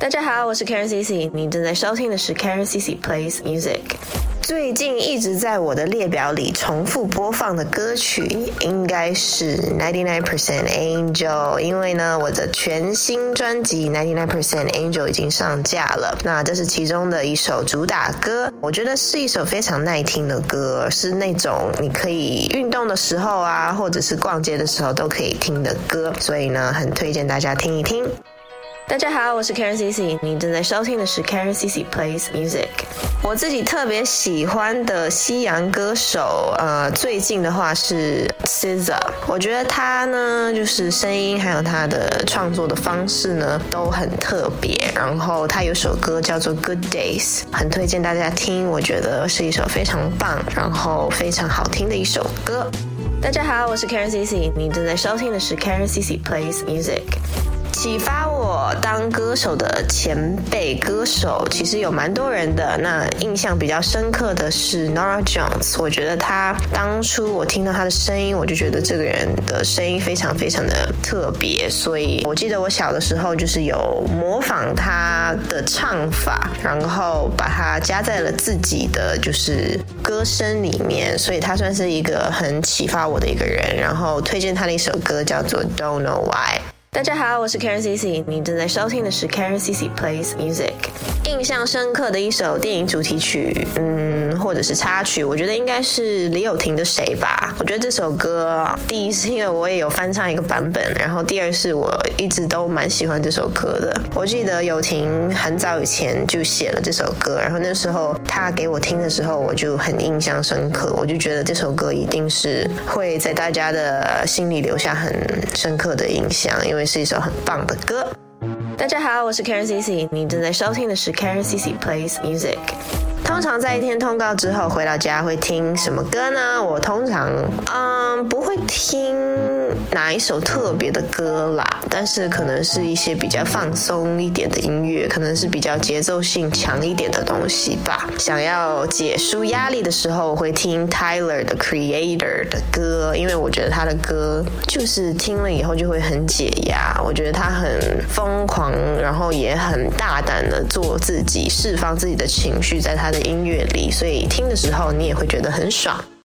大家好，我是 Karen CC，你正在收听的是 Karen CC Plays Music。最近一直在我的列表里重复播放的歌曲，应该是 Ninety Nine Percent Angel，因为呢，我的全新专辑 Ninety Nine Percent Angel 已经上架了。那这是其中的一首主打歌，我觉得是一首非常耐听的歌，是那种你可以运动的时候啊，或者是逛街的时候都可以听的歌，所以呢，很推荐大家听一听。大家好，我是 Karen CC，你正在收听的是 Karen CC Plays Music。我自己特别喜欢的西洋歌手，呃，最近的话是 s i z a。我觉得他呢，就是声音还有他的创作的方式呢，都很特别。然后他有首歌叫做 Good Days，很推荐大家听。我觉得是一首非常棒，然后非常好听的一首歌。大家好，我是 Karen CC，你正在收听的是 Karen CC Plays Music。启发我当歌手的前辈歌手，其实有蛮多人的。那印象比较深刻的是 Nora Jones，我觉得他当初我听到他的声音，我就觉得这个人的声音非常非常的特别。所以我记得我小的时候就是有模仿他的唱法，然后把它加在了自己的就是歌声里面。所以他算是一个很启发我的一个人。然后推荐他的一首歌叫做 Don't Know Why。大家好，我是 Karen CC，你正在收听的是 Karen CC Plays Music。印象深刻的一首电影主题曲，嗯，或者是插曲，我觉得应该是李友廷的《谁》吧。我觉得这首歌，第一是因为我也有翻唱一个版本，然后第二是我一直都蛮喜欢这首歌的。我记得友廷很早以前就写了这首歌，然后那时候他给我听的时候，我就很印象深刻，我就觉得这首歌一定是会在大家的心里留下很深刻的印象，因为是一首很棒的歌。大家好，我是 Karen Cici，你正在收听的是 Karen Cici Plays Music。通常在一天通告之后回到家会听什么歌呢？我通常嗯不会听哪一首特别的歌啦，但是可能是一些比较放松一点的音乐，可能是比较节奏性强一点的东西吧。想要解舒压力的时候，我会听 Tyler 的 Creator 的歌，因为我觉得他的歌就是听了以后就会很解压。我觉得他很疯狂，然后也很大胆的做自己，释放自己的情绪，在他的。音乐里，所以听的时候你也会觉得很爽。